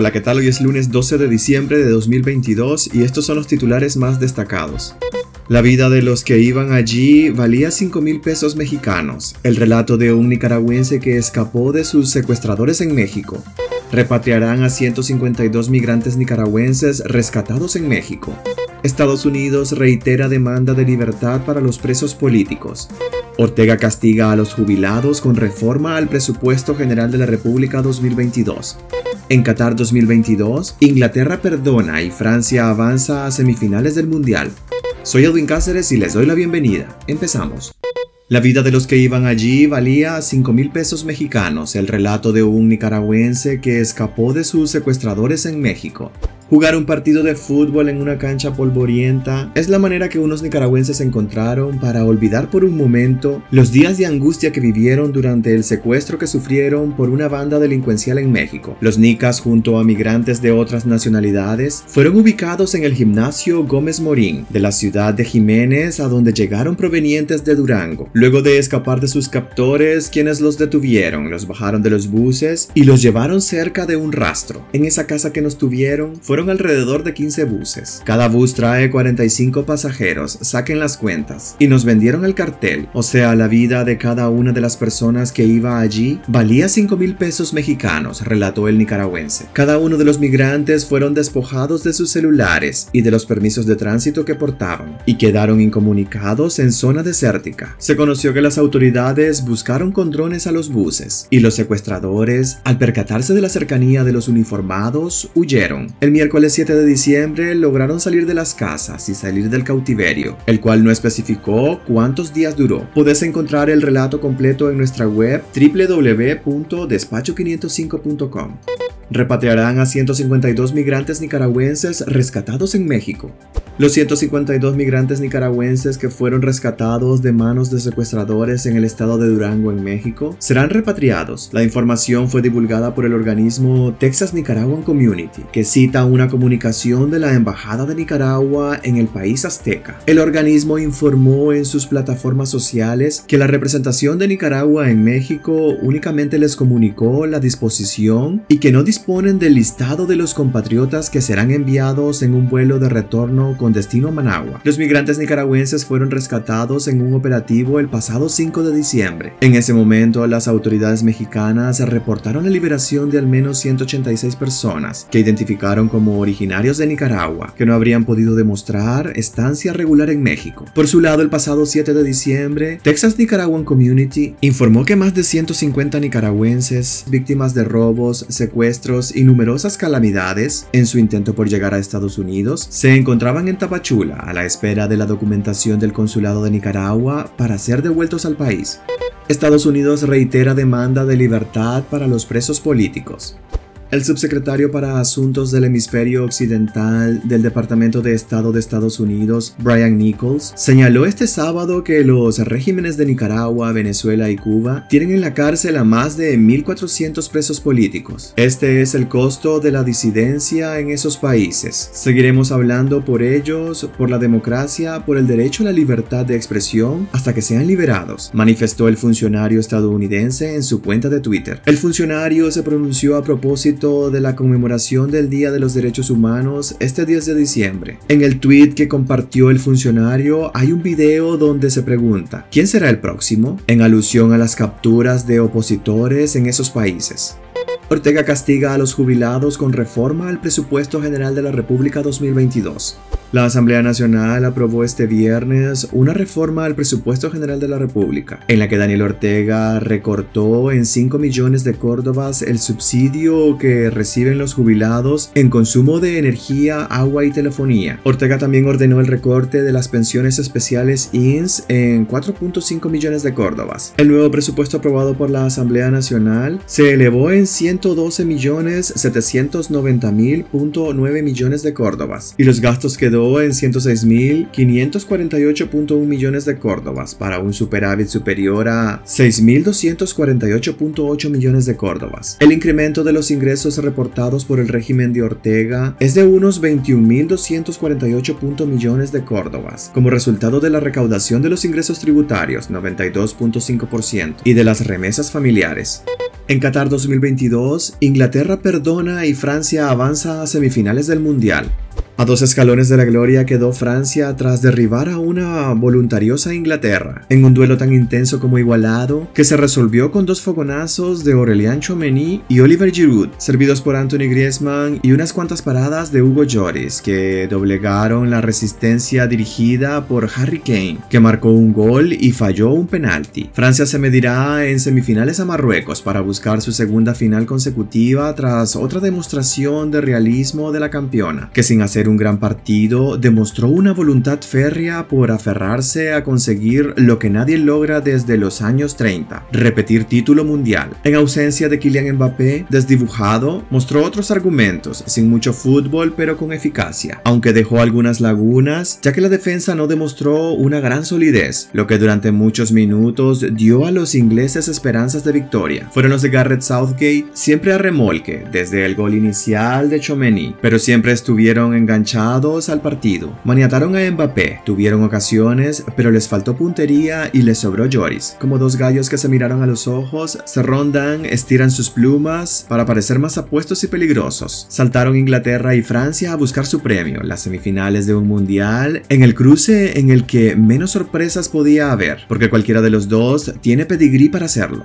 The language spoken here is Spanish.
Hola, ¿qué tal? Hoy es lunes 12 de diciembre de 2022 y estos son los titulares más destacados. La vida de los que iban allí valía 5 mil pesos mexicanos. El relato de un nicaragüense que escapó de sus secuestradores en México. Repatriarán a 152 migrantes nicaragüenses rescatados en México. Estados Unidos reitera demanda de libertad para los presos políticos. Ortega castiga a los jubilados con reforma al presupuesto general de la República 2022. En Qatar 2022, Inglaterra perdona y Francia avanza a semifinales del Mundial. Soy Edwin Cáceres y les doy la bienvenida. Empezamos. La vida de los que iban allí valía 5 mil pesos mexicanos, el relato de un nicaragüense que escapó de sus secuestradores en México. Jugar un partido de fútbol en una cancha polvorienta es la manera que unos nicaragüenses encontraron para olvidar por un momento los días de angustia que vivieron durante el secuestro que sufrieron por una banda delincuencial en México. Los nicas junto a migrantes de otras nacionalidades fueron ubicados en el gimnasio Gómez Morín de la ciudad de Jiménez a donde llegaron provenientes de Durango. Luego de escapar de sus captores, quienes los detuvieron, los bajaron de los buses y los llevaron cerca de un rastro. En esa casa que nos tuvieron fueron alrededor de 15 buses. Cada bus trae 45 pasajeros, saquen las cuentas. Y nos vendieron el cartel, o sea, la vida de cada una de las personas que iba allí valía 5 mil pesos mexicanos, relató el nicaragüense. Cada uno de los migrantes fueron despojados de sus celulares y de los permisos de tránsito que portaban, y quedaron incomunicados en zona desértica. Se conoció que las autoridades buscaron con drones a los buses, y los secuestradores, al percatarse de la cercanía de los uniformados, huyeron. El miércoles miércoles 7 de diciembre lograron salir de las casas y salir del cautiverio, el cual no especificó cuántos días duró. Puedes encontrar el relato completo en nuestra web www.despacho505.com. Repatriarán a 152 migrantes nicaragüenses rescatados en México. Los 152 migrantes nicaragüenses que fueron rescatados de manos de secuestradores en el estado de Durango, en México, serán repatriados. La información fue divulgada por el organismo Texas Nicaraguan Community, que cita una comunicación de la Embajada de Nicaragua en el país azteca. El organismo informó en sus plataformas sociales que la representación de Nicaragua en México únicamente les comunicó la disposición y que no disponen del listado de los compatriotas que serán enviados en un vuelo de retorno con destino a Managua. Los migrantes nicaragüenses fueron rescatados en un operativo el pasado 5 de diciembre. En ese momento, las autoridades mexicanas reportaron la liberación de al menos 186 personas que identificaron como originarios de Nicaragua, que no habrían podido demostrar estancia regular en México. Por su lado, el pasado 7 de diciembre, Texas Nicaraguan Community informó que más de 150 nicaragüenses, víctimas de robos, secuestros y numerosas calamidades en su intento por llegar a Estados Unidos, se encontraban en Tapachula a la espera de la documentación del Consulado de Nicaragua para ser devueltos al país. Estados Unidos reitera demanda de libertad para los presos políticos. El subsecretario para Asuntos del Hemisferio Occidental del Departamento de Estado de Estados Unidos, Brian Nichols, señaló este sábado que los regímenes de Nicaragua, Venezuela y Cuba tienen en la cárcel a más de 1.400 presos políticos. Este es el costo de la disidencia en esos países. Seguiremos hablando por ellos, por la democracia, por el derecho a la libertad de expresión, hasta que sean liberados, manifestó el funcionario estadounidense en su cuenta de Twitter. El funcionario se pronunció a propósito de la conmemoración del Día de los Derechos Humanos este 10 de diciembre. En el tweet que compartió el funcionario hay un video donde se pregunta ¿quién será el próximo? en alusión a las capturas de opositores en esos países. Ortega castiga a los jubilados con reforma al presupuesto general de la República 2022. La Asamblea Nacional aprobó este viernes una reforma al presupuesto general de la República, en la que Daniel Ortega recortó en 5 millones de córdobas el subsidio que reciben los jubilados en consumo de energía, agua y telefonía. Ortega también ordenó el recorte de las pensiones especiales INS en 4.5 millones de córdobas. El nuevo presupuesto aprobado por la Asamblea Nacional se elevó en 100 112.790.000.9 millones millones de córdobas y los gastos quedó en 106.548.1 millones de córdobas para un superávit superior a 6.248.8 millones de córdobas. El incremento de los ingresos reportados por el régimen de Ortega es de unos 21.248. millones de córdobas, como resultado de la recaudación de los ingresos tributarios 92.5% y de las remesas familiares. En Qatar 2022, Inglaterra perdona y Francia avanza a semifinales del Mundial. A dos escalones de la gloria quedó Francia tras derribar a una voluntariosa Inglaterra, en un duelo tan intenso como igualado, que se resolvió con dos fogonazos de Aurelien Chouameni y Oliver Giroud, servidos por Anthony Griezmann y unas cuantas paradas de Hugo Lloris, que doblegaron la resistencia dirigida por Harry Kane, que marcó un gol y falló un penalti. Francia se medirá en semifinales a Marruecos para buscar su segunda final consecutiva tras otra demostración de realismo de la campeona, que sin hacer un gran partido, demostró una voluntad férrea por aferrarse a conseguir lo que nadie logra desde los años 30, repetir título mundial. En ausencia de Kylian Mbappé, desdibujado, mostró otros argumentos, sin mucho fútbol pero con eficacia, aunque dejó algunas lagunas, ya que la defensa no demostró una gran solidez, lo que durante muchos minutos dio a los ingleses esperanzas de victoria. Fueron los de Garrett Southgate siempre a remolque, desde el gol inicial de Chomeny, pero siempre estuvieron al partido. Maniataron a Mbappé, tuvieron ocasiones, pero les faltó puntería y les sobró Joris. Como dos gallos que se miraron a los ojos, se rondan, estiran sus plumas para parecer más apuestos y peligrosos. Saltaron Inglaterra y Francia a buscar su premio, las semifinales de un mundial, en el cruce en el que menos sorpresas podía haber, porque cualquiera de los dos tiene pedigrí para hacerlo.